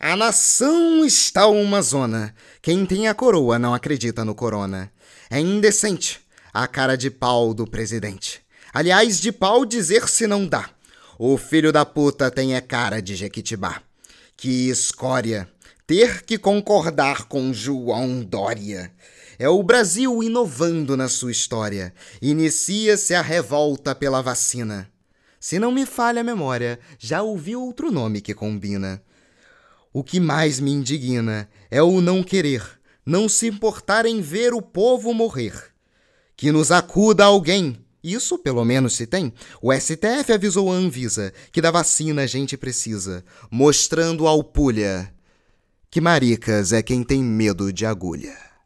A nação está uma zona. Quem tem a coroa não acredita no corona. É indecente a cara de pau do presidente. Aliás, de pau dizer-se não dá. O filho da puta tem a cara de Jequitibá. Que escória ter que concordar com João Dória. É o Brasil inovando na sua história. Inicia-se a revolta pela vacina. Se não me falha a memória, já ouvi outro nome que combina. O que mais me indigna é o não querer, não se importar em ver o povo morrer. Que nos acuda alguém. Isso pelo menos se tem. O STF avisou a Anvisa que da vacina a gente precisa, mostrando ao pulha que maricas é quem tem medo de agulha.